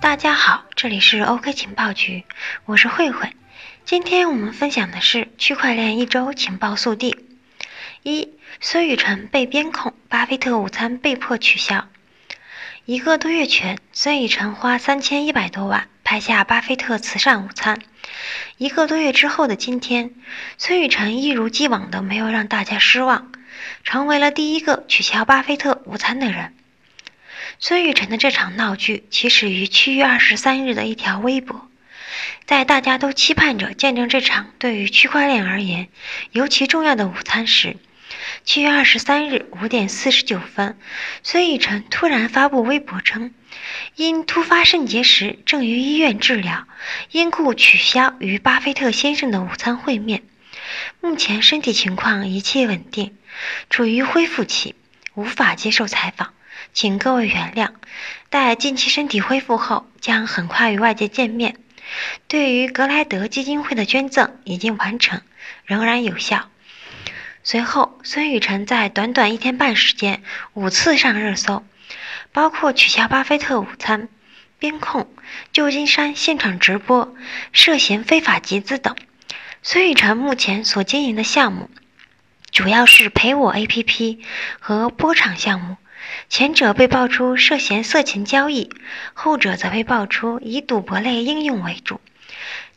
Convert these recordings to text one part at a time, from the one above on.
大家好，这里是 OK 情报局，我是慧慧。今天我们分享的是区块链一周情报速递：一、孙宇晨被边控，巴菲特午餐被迫取消。一个多月前，孙宇晨花三千一百多万拍下巴菲特慈善午餐。一个多月之后的今天，孙宇晨一如既往的没有让大家失望，成为了第一个取消巴菲特午餐的人。孙宇晨的这场闹剧起始于七月二十三日的一条微博，在大家都期盼着见证这场对于区块链而言尤其重要的午餐时。七月二十三日五点四十九分，孙宇晨突然发布微博称，因突发肾结石正于医院治疗，因故取消与巴菲特先生的午餐会面。目前身体情况一切稳定，处于恢复期，无法接受采访，请各位原谅。待近期身体恢复后，将很快与外界见面。对于格莱德基金会的捐赠已经完成，仍然有效。随后，孙宇晨在短短一天半时间五次上热搜，包括取消巴菲特午餐、边控、旧金山现场直播、涉嫌非法集资等。孙宇晨目前所经营的项目，主要是陪我 APP 和波场项目，前者被爆出涉嫌色情交易，后者则被爆出以赌博类应用为主。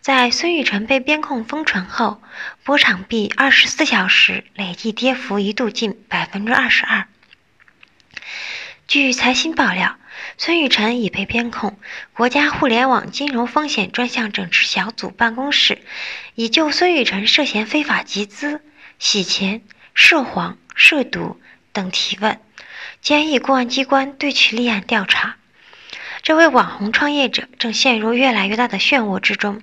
在孙宇晨被边控封存后，波场币二十四小时累计跌幅一度近百分之二十二。据财新爆料，孙宇晨已被边控，国家互联网金融风险专项整治小组办公室已就孙宇晨涉嫌非法集资、洗钱、涉黄、涉赌等提问，建议公安机关对其立案调查。这位网红创业者正陷入越来越大的漩涡之中。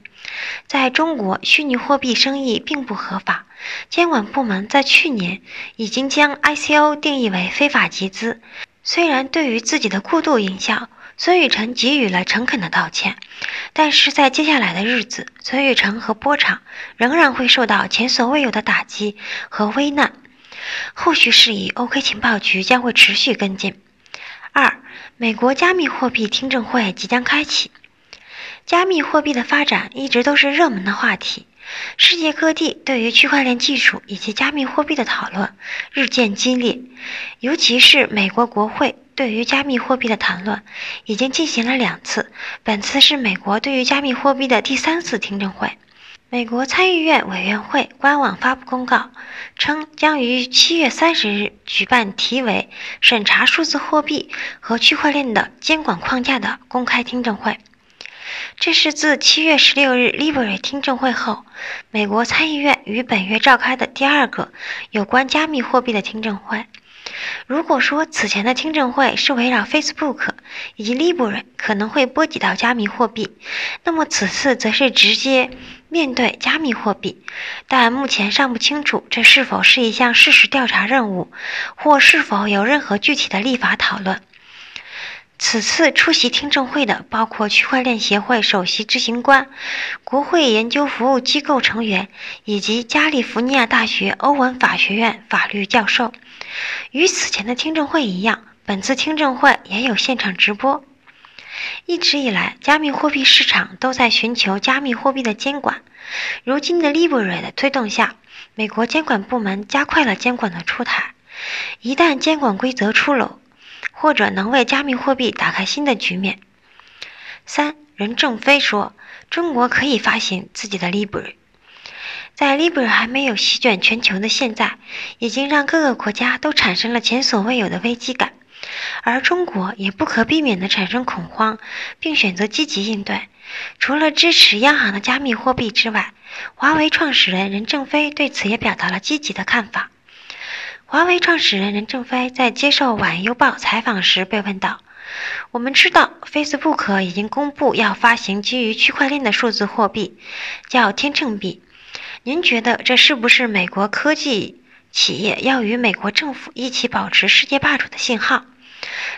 在中国，虚拟货币生意并不合法。监管部门在去年已经将 ICO 定义为非法集资。虽然对于自己的过度营销，孙宇晨给予了诚恳的道歉，但是在接下来的日子，孙宇晨和波场仍然会受到前所未有的打击和危难。后续事宜，OK 情报局将会持续跟进。二，美国加密货币听证会即将开启。加密货币的发展一直都是热门的话题，世界各地对于区块链技术以及加密货币的讨论日渐激烈，尤其是美国国会对于加密货币的谈论已经进行了两次，本次是美国对于加密货币的第三次听证会。美国参议院委员会官网发布公告称，将于七月三十日举办题为“审查数字货币和区块链的监管框架”的公开听证会。这是自七月十六日 Libra 听证会后，美国参议院于本月召开的第二个有关加密货币的听证会。如果说此前的听证会是围绕 Facebook 以及 Libra 可能会波及到加密货币，那么此次则是直接面对加密货币，但目前尚不清楚这是否是一项事实调查任务，或是否有任何具体的立法讨论。此次出席听证会的包括区块链协会首席执行官、国会研究服务机构成员以及加利福尼亚大学欧文法学院法律教授。与此前的听证会一样，本次听证会也有现场直播。一直以来，加密货币市场都在寻求加密货币的监管。如今的 Libra 的推动下，美国监管部门加快了监管的出台。一旦监管规则出炉，或者能为加密货币打开新的局面。三，任正非说，中国可以发行自己的 Libra。在 Libra 还没有席卷全球的现在，已经让各个国家都产生了前所未有的危机感，而中国也不可避免地产生恐慌，并选择积极应对。除了支持央行的加密货币之外，华为创始人任正非对此也表达了积极的看法。华为创始人任正非在接受《晚邮报》采访时被问到：“我们知道，Facebook 已经公布要发行基于区块链的数字货币，叫天秤币。您觉得这是不是美国科技企业要与美国政府一起保持世界霸主的信号？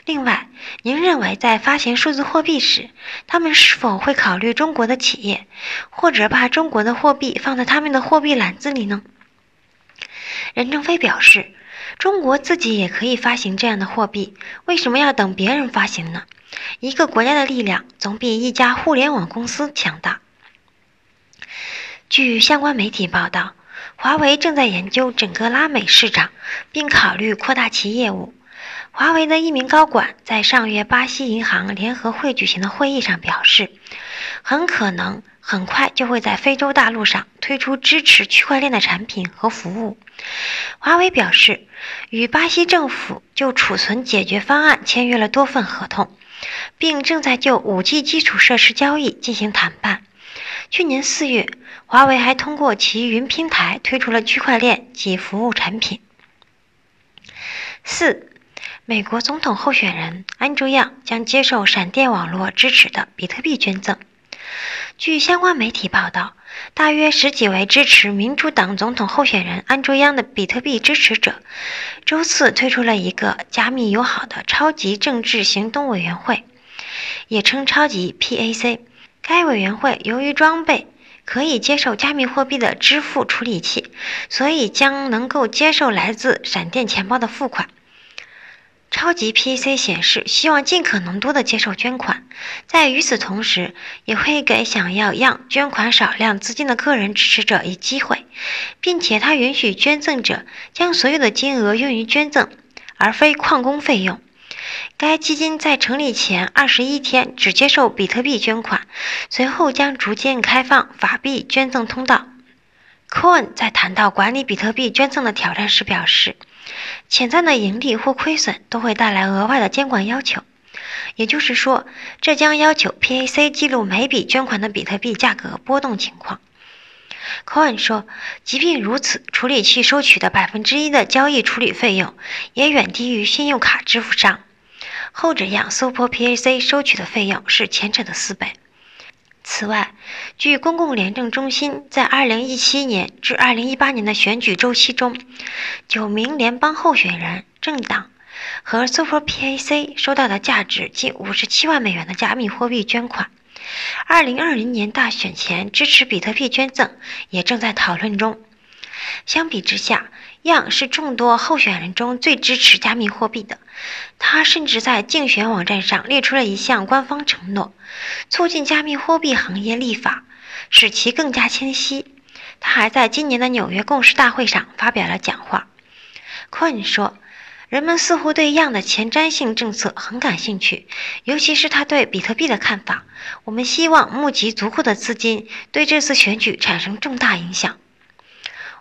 另外，您认为在发行数字货币时，他们是否会考虑中国的企业，或者把中国的货币放在他们的货币篮子里呢？”任正非表示。中国自己也可以发行这样的货币，为什么要等别人发行呢？一个国家的力量总比一家互联网公司强大。据相关媒体报道，华为正在研究整个拉美市场，并考虑扩大其业务。华为的一名高管在上月巴西银行联合会举行的会议上表示，很可能很快就会在非洲大陆上推出支持区块链的产品和服务。华为表示，与巴西政府就储存解决方案签约了多份合同，并正在就 5G 基础设施交易进行谈判。去年四月，华为还通过其云平台推出了区块链及服务产品。四。美国总统候选人安卓样将接受闪电网络支持的比特币捐赠。据相关媒体报道，大约十几位支持民主党总统候选人安卓央的比特币支持者，周四推出了一个加密友好的超级政治行动委员会，也称超级 PAC。该委员会由于装备可以接受加密货币的支付处理器，所以将能够接受来自闪电钱包的付款。超级 PC 显示，希望尽可能多的接受捐款，在与此同时，也会给想要让捐款少量资金的个人支持者以机会，并且他允许捐赠者将所有的金额用于捐赠，而非矿工费用。该基金在成立前二十一天只接受比特币捐款，随后将逐渐开放法币捐赠通道。Coin 在谈到管理比特币捐赠的挑战时表示。潜在的盈利或亏损都会带来额外的监管要求，也就是说，这将要求 PAC 记录每笔捐款的比特币价格波动情况。Cohen 说，即便如此，处理器收取的百分之一的交易处理费用也远低于信用卡支付商，后者样 Super PAC 收取的费用是前者的四倍。此外，据公共廉政中心在2017年至2018年的选举周期中，九名联邦候选人、政党和 Super PAC 收到的价值近57万美元的加密货币捐款。2020年大选前支持比特币捐赠也正在讨论中。相比之下，样是众多候选人中最支持加密货币的。他甚至在竞选网站上列出了一项官方承诺：促进加密货币行业立法，使其更加清晰。他还在今年的纽约共识大会上发表了讲话。Cohen 说：“人们似乎对样的前瞻性政策很感兴趣，尤其是他对比特币的看法。我们希望募集足够的资金，对这次选举产生重大影响。”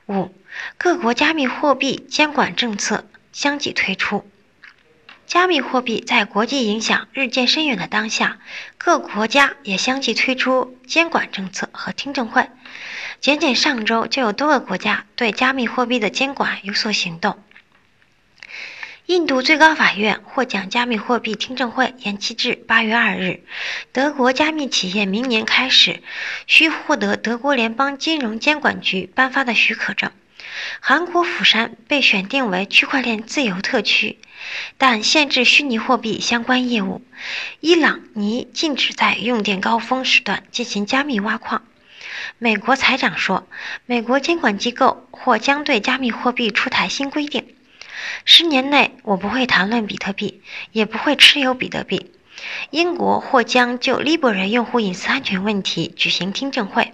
五。各国加密货币监管政策相继推出。加密货币在国际影响日渐深远的当下，各国家也相继推出监管政策和听证会。仅仅上周，就有多个国家对加密货币的监管有所行动。印度最高法院或将加密货币听证会延期至八月二日。德国加密企业明年开始需获得德国联邦金融监管局颁发的许可证。韩国釜山被选定为区块链自由特区，但限制虚拟货币相关业务。伊朗拟禁止在用电高峰时段进行加密挖矿。美国财长说，美国监管机构或将对加密货币出台新规定。十年内，我不会谈论比特币，也不会持有比特币。英国或将就 Libra 用户隐私安全问题举行听证会。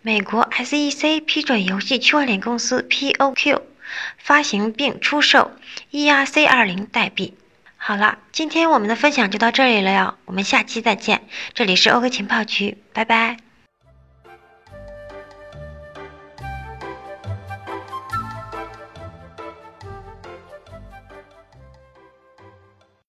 美国 SEC 批准游戏区块链公司 POQ 发行并出售 ERC20 代币。好了，今天我们的分享就到这里了哟，我们下期再见。这里是 OK 情报局，拜拜。